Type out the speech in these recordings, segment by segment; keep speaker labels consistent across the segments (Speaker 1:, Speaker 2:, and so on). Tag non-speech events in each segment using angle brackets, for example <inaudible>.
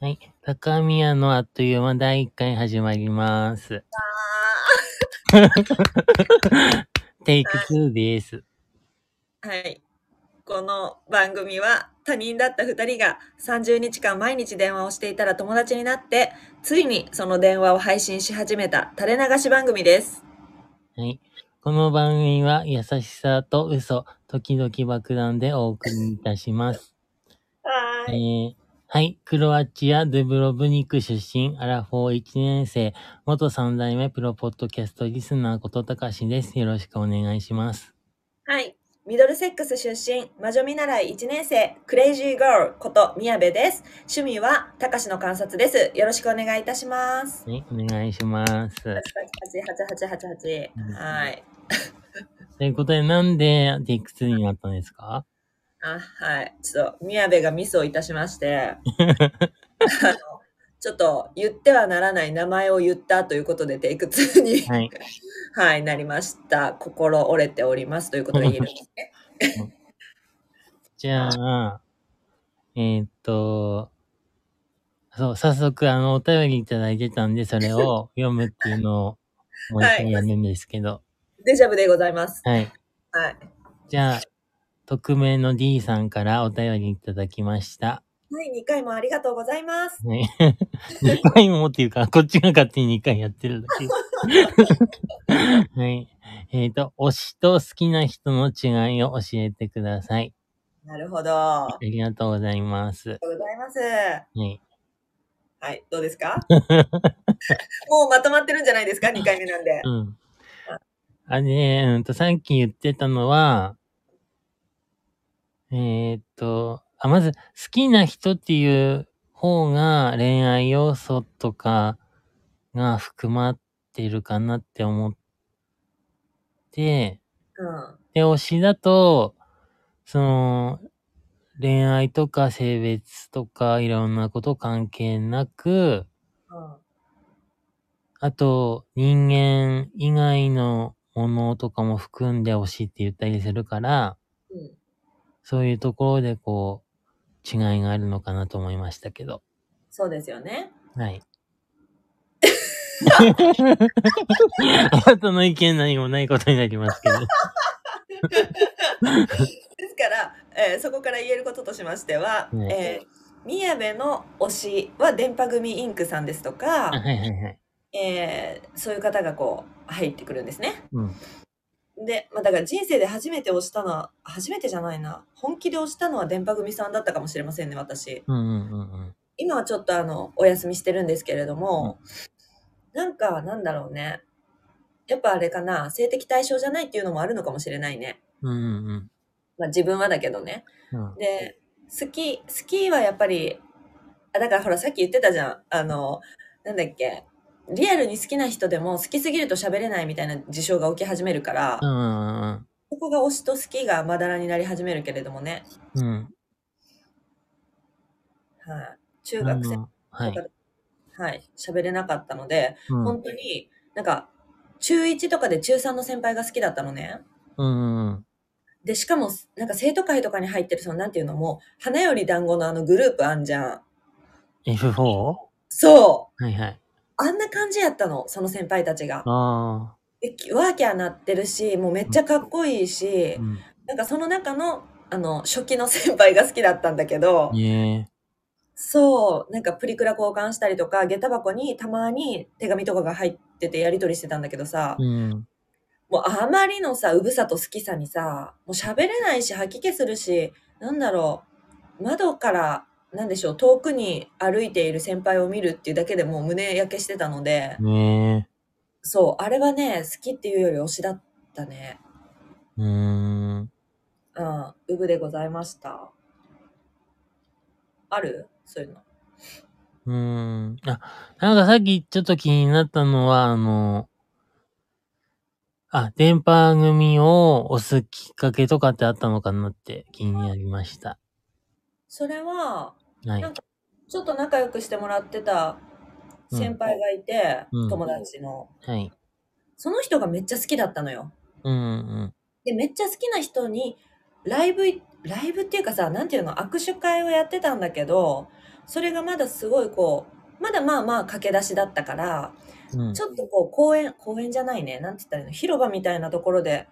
Speaker 1: はい。高宮のあっという間第1回始まります。テイク2です。
Speaker 2: はい。この番組は他人だった2人が30日間毎日電話をしていたら友達になって、ついにその電話を配信し始めた垂れ流し番組です。
Speaker 1: はい。この番組は優しさと嘘、時々爆弾でお送りいたします。
Speaker 2: は
Speaker 1: えーはい。クロアチア・ドゥブロブニク出身、アラフォー1年生、元3代目プロポッドキャストリスナーことたかしです。よろしくお願いします。
Speaker 2: はい。ミドルセックス出身、魔女見習い1年生、クレイジーガールこと宮部です。趣味は、たかしの観察です。よろしくお願いいたします。
Speaker 1: はい。お願いします。
Speaker 2: 888888。はい。
Speaker 1: ということで、なんでテイク2になったんですか？
Speaker 2: あ、はい。ちょっと、宮部がミスをいたしまして、あの、ちょっと言ってはならない名前を言ったということで、テイク2に、
Speaker 1: はい。<laughs>
Speaker 2: はい、なりました。心折れておりますということが言えるんですね。
Speaker 1: じゃあ、えーっと、そう、早速、あの、お便りいただいてたんで、それを <laughs> 読むっていうのを、もう一回やるんですけど。
Speaker 2: デジャブでございます。
Speaker 1: はい。
Speaker 2: はい。
Speaker 1: じゃあ、匿名の D さんからお便りいただきました。
Speaker 2: はい、2回もありがとうございます。
Speaker 1: ね。2回もっていうか、こっちが勝手に2回やってるだけ。<laughs> はい。えっ、と、推しと好きな人の違いを教えてください。
Speaker 2: なるほど。あ
Speaker 1: ありがとうございます。
Speaker 2: りがとうございます。
Speaker 1: はい。
Speaker 2: はい、どうですか？<laughs> もうまとまってるんじゃないですか ?2 回目なんで。
Speaker 1: うん。あれ、うんと、さっき言ってたのは、えーっと、あ、まず、好きな人っていう方が恋愛要素とかが含まってるかなって思って、
Speaker 2: うん。
Speaker 1: で、推しだと、その、恋愛とか性別とかいろんなこと関係なく、
Speaker 2: うん。
Speaker 1: あと、人間以外のものとかも含んで推しって言ったりするから、
Speaker 2: うん
Speaker 1: そういうところでこう、違いがあるのかなと思いましたけど。
Speaker 2: そうですよね。
Speaker 1: はい。あなたの意見何もないことになりますけど。
Speaker 2: ですから、えーそこから言えることとしましては、
Speaker 1: ね
Speaker 2: えー宮部の推しは電波組インクさんですと
Speaker 1: あ
Speaker 2: か、
Speaker 1: はいはいはい。
Speaker 2: えーそういう方がこう入ってくるんですね。
Speaker 1: うん。
Speaker 2: で、まあ、だから人生で初めて推したのは、初めてじゃないな。本気で推したのは電波組さんだったかもしれませんね、私。
Speaker 1: うんうんうんうん。
Speaker 2: 今はちょっとあの、お休みしてるんですけれども、なんか、なんだろうね。やっぱあれかな、性的対象じゃないっていうのもあるのかもしれないね。
Speaker 1: うんうん
Speaker 2: まあ自分はだけどね。
Speaker 1: うん。うん
Speaker 2: で、好き、好きはやっぱり、あ、だからほらさっき言ってたじゃん。あの、なんだっけ。リアルに好きな人でも好きすぎると喋れないみたいな事象が起き始めるから、
Speaker 1: うんうん
Speaker 2: ここが推しと好きがまだらになり始めるけれどもね。
Speaker 1: うん。うん。
Speaker 2: はい。中
Speaker 1: あ
Speaker 2: 学生
Speaker 1: の、はい。
Speaker 2: はい、喋れなかったので、
Speaker 1: うん
Speaker 2: 本当になんか、中1とかで中3の先輩が好きだったのね。
Speaker 1: うんうんうん。
Speaker 2: で、しかも、なんか生徒会とかに入ってる、その、なんていうのも、花より団子のあのグループあんじゃん。
Speaker 1: F4? は
Speaker 2: そう
Speaker 1: いはい。
Speaker 2: あんな感じやったの、その先輩たちが。
Speaker 1: あ
Speaker 2: でワーキャーなってるし、もうめっちゃかっこいいし
Speaker 1: あ。う、ん。
Speaker 2: なんかその中の、あの、初期の先輩が好きだったんだけど、
Speaker 1: ね
Speaker 2: そう、なんかプリクラ交換したりとか、下駄箱にたまに手紙とかが入っててやり取りしてたんだけどさ
Speaker 1: え。、うん。
Speaker 2: もうあまりのさ、うぶさと好きさにさ、もう喋れないし、吐き気するし、なんだろう、窓から、なんでしょう、遠くに歩いている先輩を見るっていうだけでもう胸焼けしてたので、
Speaker 1: ね
Speaker 2: そう、あれはね、好きっていうより推しだったね。
Speaker 1: え。うーん。
Speaker 2: うん、うぶでございました。ある？そういうの。
Speaker 1: うーん。あ、なんかさっきちょっと気になったのは、あの、あ、電波組を押すきっかけとかってあったのかなって気になりました。
Speaker 2: それは、
Speaker 1: はい
Speaker 2: なん。かちょっと仲良くしてもらってた先輩がいて、
Speaker 1: うん
Speaker 2: 友達の。
Speaker 1: はい。
Speaker 2: その人がめっちゃ好きだったのよ。
Speaker 1: うんうん
Speaker 2: で、めっちゃ好きな人に、ライブ、ライブっていうかさ、なんていうの、握手会をやってたんだけど、それがまだすごいこう、まだまあまあ駆け出しだったから、
Speaker 1: うん
Speaker 2: ち。ょっとこう公園、公園じゃないね。なんて言ったらいいの広場みたいなところで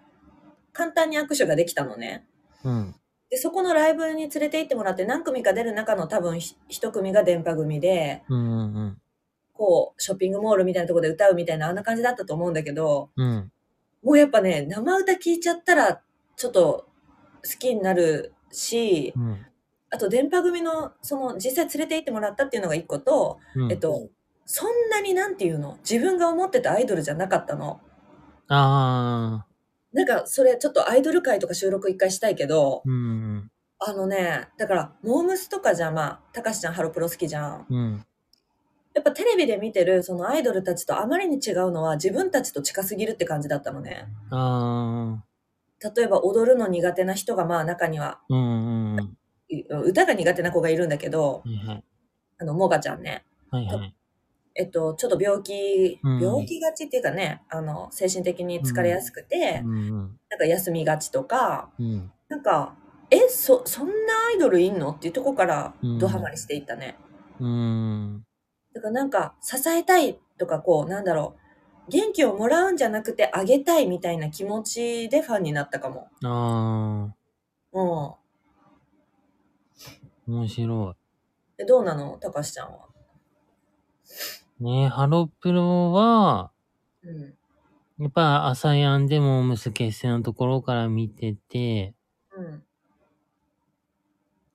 Speaker 2: 簡単に握手ができたのね。
Speaker 1: うん。
Speaker 2: で、そこのライブに連れて行ってもらって何組か出る中の多分ひ一組が電波組で、
Speaker 1: うん。うん。
Speaker 2: こう、ショッピングモールみたいなところで歌うみたいなあんな感じだったと思うんだけど、
Speaker 1: うん。
Speaker 2: もうやっぱね、生歌聴いちゃったらちょっと好きになるし、
Speaker 1: うん。
Speaker 2: あと電波組の、その実際連れて行ってもらったっていうのが一個と、
Speaker 1: うん。
Speaker 2: えっと、そんなになんていうの？自分が思ってたアイドルじゃなかったの。
Speaker 1: ああ。
Speaker 2: なんかそれちょっとアイドル会とか収録一回したいけど、
Speaker 1: うん。
Speaker 2: あのね、だから、モームスとかじゃまあ、たかしちゃんハロプロ好きじゃん。
Speaker 1: うん。
Speaker 2: やっぱテレビで見てるそのアイドルたちとあまりに違うのは自分たちと近すぎるって感じだったのね。例えば踊るの苦手な人がまあ中には、
Speaker 1: うん。うん。
Speaker 2: い歌が苦手な子がいるんだけど、
Speaker 1: はいはい。
Speaker 2: あの、モガちゃんね。
Speaker 1: はいはい。
Speaker 2: えっと、ちょっと病気、
Speaker 1: うん
Speaker 2: 病気がちっていうかね、あの、精神的に疲れやすくて、
Speaker 1: うん。
Speaker 2: なんか休みがちとか、
Speaker 1: うん。
Speaker 2: なんか、え、そ、そんなアイドルいんの？っていうとこから
Speaker 1: うん
Speaker 2: ドハマりしていったね。
Speaker 1: うん。
Speaker 2: だからなんか、支えたいとか、こう、なんだろう、元気をもらうんじゃなくてあげたいみたいな気持ちでファンになったかも。
Speaker 1: ああ。
Speaker 2: うん。
Speaker 1: 面白
Speaker 2: でどうなの？たかしちゃんは。
Speaker 1: い。ねハロプロは、
Speaker 2: うん。
Speaker 1: やっぱ朝やんでもムス結成のところから見てて、
Speaker 2: うん。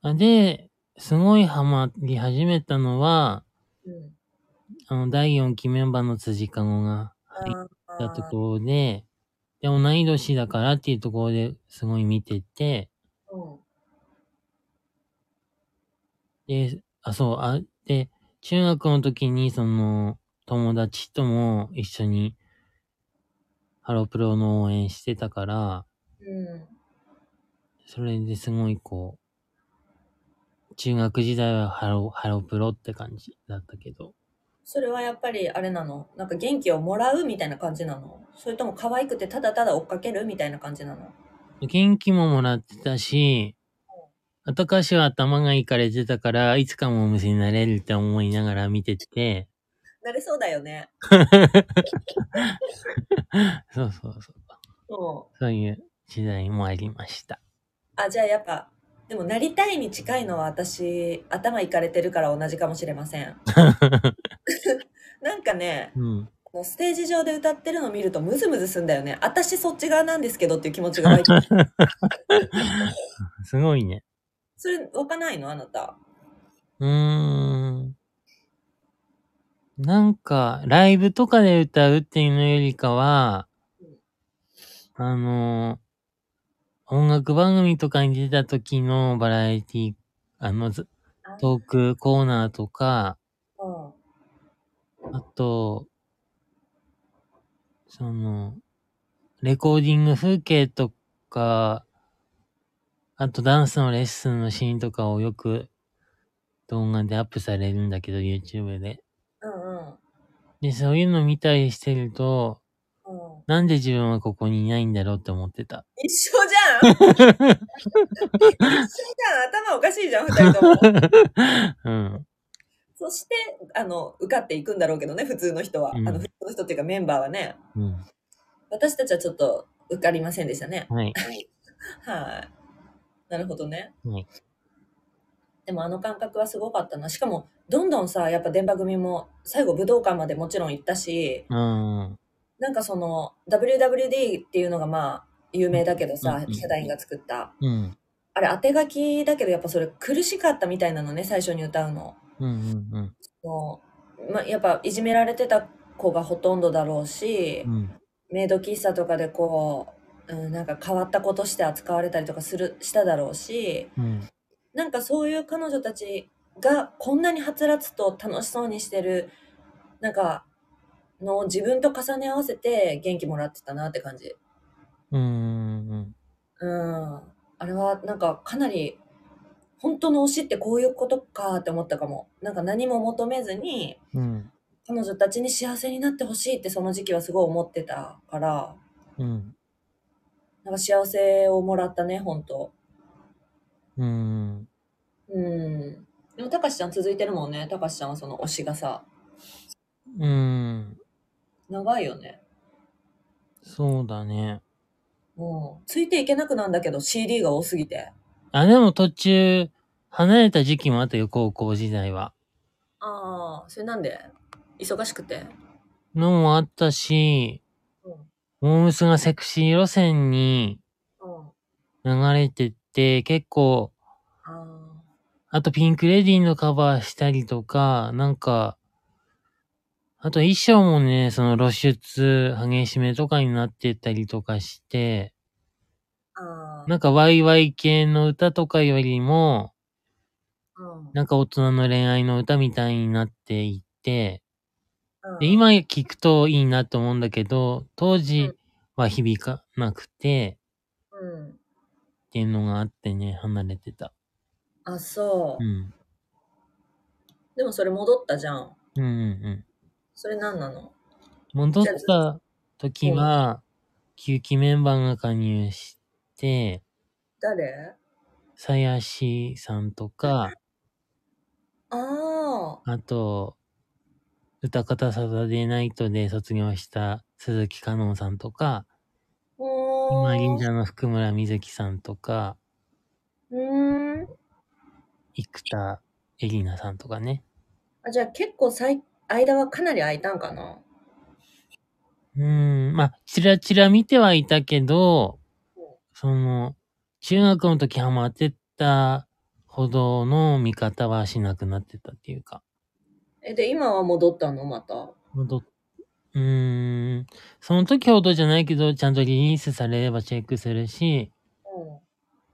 Speaker 1: あで、すごいハマり始めたのは、
Speaker 2: うん。
Speaker 1: あの、第4期メンバーの辻かごが入っ
Speaker 2: あ
Speaker 1: たところで、で、同い年だからっていうところですごい見てて、
Speaker 2: うん。
Speaker 1: で、あ、そう、あ、で、中学の時にその、友達とも一緒に、ハロプロの応援してたから、
Speaker 2: うん。
Speaker 1: それですごいこう、中学時代はハロ、ハロプロって感じだったけど、
Speaker 2: それはやっぱりあれなの？なんか元気をもらうみたいな感じなの？それとも可愛くてただただ追っかけるみたいな感じなの？
Speaker 1: 元気ももらってたし、後かしは頭がいかれてたから、いつかもお店になれるって思いながら見てて、
Speaker 2: なれそうだよね。<laughs>
Speaker 1: そうそうそう。
Speaker 2: うん。
Speaker 1: そういう時代もありました。
Speaker 2: あ、じゃあやっぱ、でもなりたいに近いのは私、頭いかれてるから同じかもしれません。<laughs> なんかね、
Speaker 1: うん。
Speaker 2: もうステージ上で歌ってるの見るとムズムズすんだよね。私そっち側なんですけどっていう気持ちが湧いて <laughs>
Speaker 1: すごいね。
Speaker 2: それ湧かないの？あなた。
Speaker 1: うーん。なんか、ライブとかで歌うっていうのよりかは、あの、音楽番組とかに出た時のバラエティ、あの、ずトークコーナーとか、
Speaker 2: うん。
Speaker 1: あと、その、レコーディング風景とか、あとダンスのレッスンのシーンとかをよく動画でアップされるんだけど、YouTube で。
Speaker 2: うんうん。
Speaker 1: で、そういうの見たりしてると、
Speaker 2: うん、
Speaker 1: なんで自分はここにいないんだろうって思ってた。
Speaker 2: 一緒じゃん一緒じゃん頭おかしいじゃん、二人とも。<laughs>
Speaker 1: うん。
Speaker 2: そして、あの、受かっていくんだろうけどね、普通の人は。
Speaker 1: うん
Speaker 2: あの、普通の人っていうかメンバーはね。
Speaker 1: うん。
Speaker 2: 私たちはちょっと受かりませんでしたね。
Speaker 1: はい。
Speaker 2: はい。なるほどね。
Speaker 1: はい
Speaker 2: でもあの感覚はすごかったな。しかも、どんどんさ、やっぱ電波組も最後武道館までもちろん行ったし、
Speaker 1: うん。
Speaker 2: なんかその WWD っていうのがまあ有名だけどさ
Speaker 1: うん、
Speaker 2: ヒャダインが作った。
Speaker 1: うん。
Speaker 2: あれ当て書きだけどやっぱそれ苦しかったみたいなのね、最初に歌うの。
Speaker 1: うん。うん。
Speaker 2: もうまあ、やっぱいじめられてた子がほとんどだろうし、
Speaker 1: うん。
Speaker 2: メイド喫茶とかでこう、うん、なんか変わった子として扱われたりとかする、しただろうし、
Speaker 1: うん。
Speaker 2: なんかそういう彼女たちがこんなにはつらつと楽しそうにしてる、なんか、のを自分と重ね合わせて元気もらってたなって感じ。
Speaker 1: うん。
Speaker 2: うん。あれはなんかかなり、本当の推しってこういうことかって思ったかも。なんか何も求めずに、
Speaker 1: うん。
Speaker 2: 彼女たちに幸せになってほしいってその時期はすごい思ってたから、
Speaker 1: うん。
Speaker 2: なんか幸せをもらったね、本当
Speaker 1: うん。
Speaker 2: うん。でもも、たかしちゃん続いてるもんね。たかしちゃんはその推しがさ、
Speaker 1: うーん。
Speaker 2: 長いよね。
Speaker 1: そうだね。
Speaker 2: もう、ついていけなくなんだけど CD が多すぎて。
Speaker 1: あ、でも途中、離れた時期もあったよ、高校時代は。
Speaker 2: ああ、それなんで？忙しくて？
Speaker 1: のもあったし、
Speaker 2: うん。
Speaker 1: モームスがセクシー路線に
Speaker 2: うん。
Speaker 1: 流れてって、結構、
Speaker 2: あ
Speaker 1: あとピンクレディーのカバーしたりとか、なんか、あと衣装もね、その露出、激しめとかになってたりとかして。なんかワイワイ系の歌とかよりも、
Speaker 2: うん。
Speaker 1: なんか大人の恋愛の歌みたいになっていって、
Speaker 2: うん
Speaker 1: で今聞くといいなと思うんだけど、当
Speaker 2: う
Speaker 1: 時
Speaker 2: ん
Speaker 1: は響かなくて、
Speaker 2: うん。
Speaker 1: っていうのがあってね、離れてた。
Speaker 2: あ、そう
Speaker 1: う。ん。
Speaker 2: でもそれ戻ったじゃん。
Speaker 1: うんうんうん。
Speaker 2: それ何なの？
Speaker 1: 戻った時は、9期メンバーが加入して、
Speaker 2: 誰？
Speaker 1: さやしさんとか、
Speaker 2: ああ。
Speaker 1: あと、歌方サタデーナイトで卒業した鈴木かのんさんとか、
Speaker 2: お
Speaker 1: 今忍
Speaker 2: ー。
Speaker 1: 者の福村みずきさんとか、
Speaker 2: うーん。
Speaker 1: 生田絵里奈さんとかね。
Speaker 2: あ、じゃあ結構さい、間はかなり空いたんかな？
Speaker 1: うーん、まあ、ちらちら見てはいたけど、その、中学の時ハマってたほどの見方はしなくなってたっていうか、
Speaker 2: え、で、今は戻ったの？また？
Speaker 1: 戻っ、うーん、その時ほどじゃないけど、ちゃんとリリースされればチェックするし、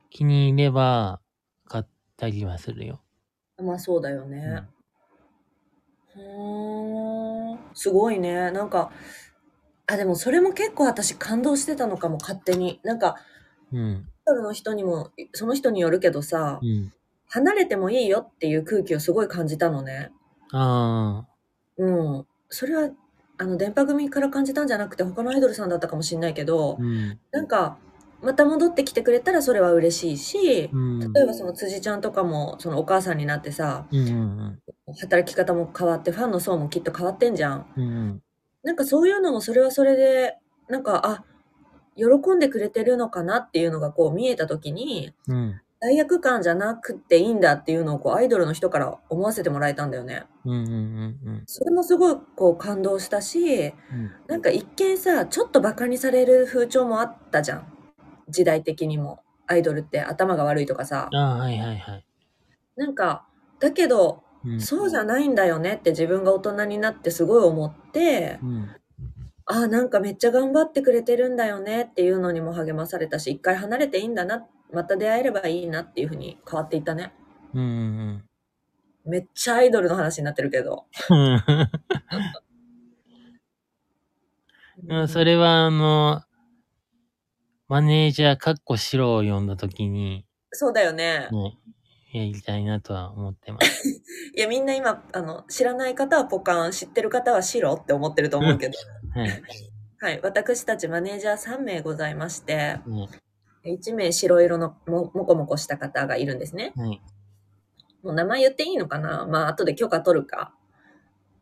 Speaker 1: 気に入れば買ったりはするよ。
Speaker 2: うん。まあそうだよね。うーん。すごいね。なんか、あ、でもそれも結構私感動してたのかも、勝手に。なんか、
Speaker 1: うん、
Speaker 2: アイドルの人にも、その人によるけどさ
Speaker 1: う、ん。
Speaker 2: 離れてもいいよっていう空気をすごい感じたのね。
Speaker 1: ああ、
Speaker 2: うん。それは、あの、電波組から感じたんじゃなくて、他のアイドルさんだったかもしれないけど
Speaker 1: う、ん、
Speaker 2: なんか、また戻ってきてくれたらそれは嬉しいし、
Speaker 1: うん、
Speaker 2: 例えばその辻ちゃんとかも、そのお母さんになってさ、
Speaker 1: うん、うん、
Speaker 2: 働き方も変わって、ファンの層もきっと変わってんじゃん。
Speaker 1: うん、うん、
Speaker 2: なんかそういうのもそれはそれで、なんか、あ、喜んでくれてるのかなっていうのがこう見えたときに、
Speaker 1: うん、
Speaker 2: 罪悪感じゃなくていいんだっていうのをこうアイドルの人から思わせてもらえたんだよね。
Speaker 1: うん、うん、うん、
Speaker 2: それもすごいこう感動したし、
Speaker 1: うん、
Speaker 2: なんか一見さ、ちょっとバカにされる風潮もあったじゃん。時代的にも。アイドルって頭が悪いとかさ。
Speaker 1: ああ、はいはいはい。
Speaker 2: なんか、だけど、
Speaker 1: うん、
Speaker 2: そうじゃないんだよねって自分が大人になってすごい思って、
Speaker 1: うん、
Speaker 2: ああ、なんかめっちゃ頑張ってくれてるんだよねっていうのにも励まされたし、一回離れていいんだな、また出会えればいいなっていうふうに変わっていったね。
Speaker 1: うん、うん。
Speaker 2: めっちゃアイドルの話になってるけど。<laughs>
Speaker 1: うんそれは、あの、マネージャー、かっこ白を呼んだときに、
Speaker 2: そうだよね。
Speaker 1: ね、やりたいなとは思ってます。<laughs>
Speaker 2: いや、みんな今、あの、知らない方はポカン、知ってる方は白って思ってると思うけど。<laughs>
Speaker 1: はい。
Speaker 2: はい。私たちマネージャー3名ございまして、
Speaker 1: ね
Speaker 2: 1名白色のももこもこした方がいるんですね。
Speaker 1: はい。
Speaker 2: もう名前言っていいのかな？まあ、後で許可取るか。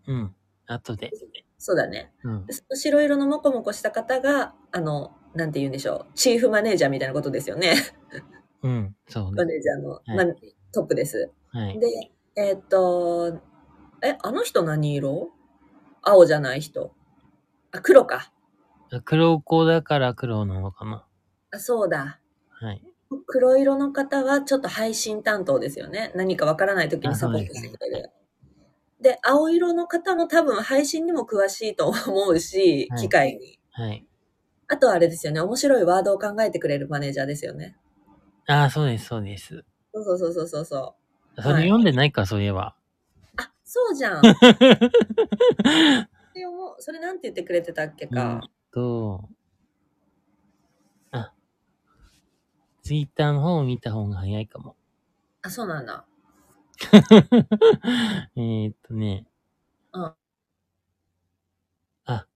Speaker 1: うん。後で。
Speaker 2: そうだね。
Speaker 1: うん
Speaker 2: 白色のもこもこした方が、あの、なんて言うんでしょう。チーフマネージャーみたいなことですよね。
Speaker 1: うん。そう
Speaker 2: マ
Speaker 1: ね。
Speaker 2: ネージャーの、
Speaker 1: はい
Speaker 2: まあ、トップです。
Speaker 1: はい。
Speaker 2: で、えーっと、え、あの人何色？青じゃない人。あ、黒か。
Speaker 1: 黒子だから黒なのかな。
Speaker 2: あ、そうだ。
Speaker 1: はい。
Speaker 2: 黒色の方はちょっと配信担当ですよね。何かわからない時にサポートしてくれる。で、青色の方も多分配信にも詳しいと思うし、
Speaker 1: はい
Speaker 2: 機械に。
Speaker 1: はい。
Speaker 2: あとはあれですよね。面白いワードを考えてくれるマネージャーですよね。
Speaker 1: ああ、そうです、そうです。
Speaker 2: そうそうそうそうそうそ
Speaker 1: れ読んでないか、そういえば。
Speaker 2: あ、そうじゃん。<laughs> それなんて言ってくれてたっけ
Speaker 1: うん
Speaker 2: か。
Speaker 1: と、あ、ツイッターの方を見た方が早いかも。
Speaker 2: あ、そうなんだ。<laughs>
Speaker 1: えーっとね。
Speaker 2: うん
Speaker 1: あ。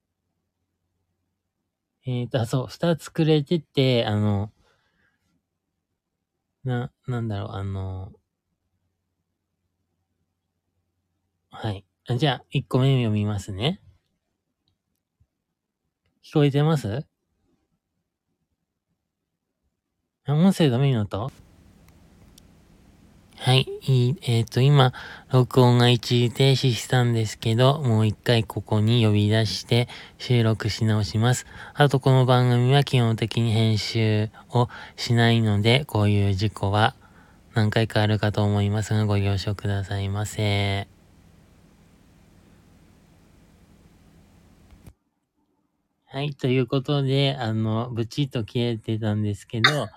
Speaker 1: えーっと、あそう、二つくれてて、あの、な、なんだろう、あの、はい。あじゃあ、1個目読みますね。聞こえてますあ、音声ダメになった？はい。えっ、と、今、録音が一時停止したんですけど、もう一回ここに呼び出して収録し直します。あと、この番組は基本的に編集をしないので、こういう事故は何回かあるかと思いますが、ご了承くださいませ。はい。ということで、あの、ブチッと消えてたんですけど、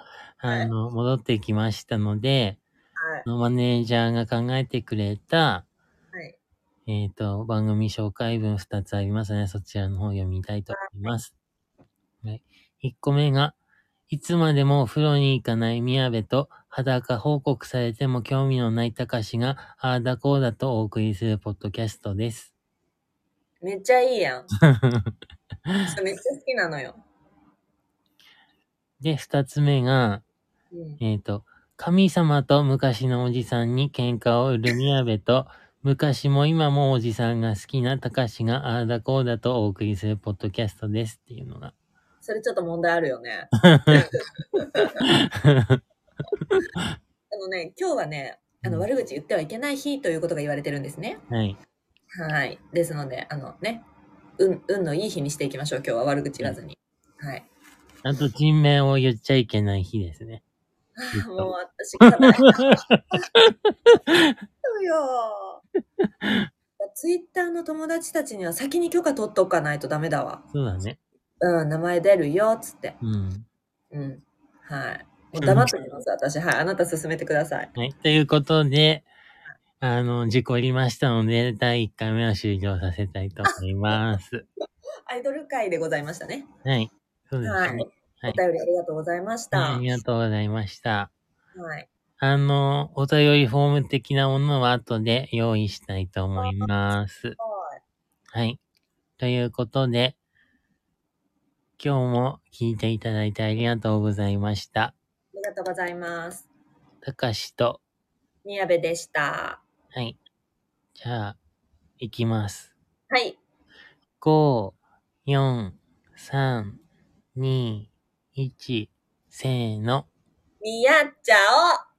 Speaker 1: あの、戻ってきましたので、
Speaker 2: はい。
Speaker 1: マネージャーが考えてくれた、
Speaker 2: はい。
Speaker 1: えっ、と、番組紹介文2つありますね。そちらの方を読みたいと思います。はい。1個目が、いつまでもお風呂に行かない宮部と裸報告されても興味のない高しがああだこうだとお送りするポッドキャストです。
Speaker 2: めっちゃいいやん。<laughs> めっちゃ好きなのよ。
Speaker 1: で、2つ目が、
Speaker 2: うん。
Speaker 1: えっ、と、神様と昔のおじさんに喧嘩を売る宮部と、昔も今もおじさんが好きな高しがああだこうだとお送りするポッドキャストですっていうのが。
Speaker 2: それちょっと問題あるよね。あのね、今日はね、あの、
Speaker 1: うん
Speaker 2: 悪口言ってはいけない日ということが言われてるんですね。
Speaker 1: はい。
Speaker 2: はい。ですので、あのね、運、運のいい日にしていきましょう。今日は悪口言わずに。はい。
Speaker 1: あと、人名を言っちゃいけない日ですね。
Speaker 2: はあもう私、課題そうよ。ツイッターの友達たちには先に許可取っとかないとダメだわ。
Speaker 1: そうだね。
Speaker 2: うん、名前出るよ、つって。
Speaker 1: うん。
Speaker 2: うん。はい。もう黙っておきます、私。はい。あなた進めてください。
Speaker 1: はい。ということで、あの、事故りましたので、第1回目は終了させたいと思います。<laughs>
Speaker 2: アイドル会でございましたね。
Speaker 1: はい。そうですね。
Speaker 2: はい。
Speaker 1: はい
Speaker 2: お便りありがとうございました。
Speaker 1: はいありがとうございました。
Speaker 2: はい。
Speaker 1: あの、お便りフォーム的なものは後で用意したいと思います。
Speaker 2: はい。
Speaker 1: はい。ということで、今日も聞いていただいてありがとうございました。
Speaker 2: ありがとうございます。
Speaker 1: たかしと、
Speaker 2: 宮部でした。
Speaker 1: はい。じゃあ、いきます。
Speaker 2: はい。
Speaker 1: 5、4、3、2、1、せーの。
Speaker 2: 見合っちゃおう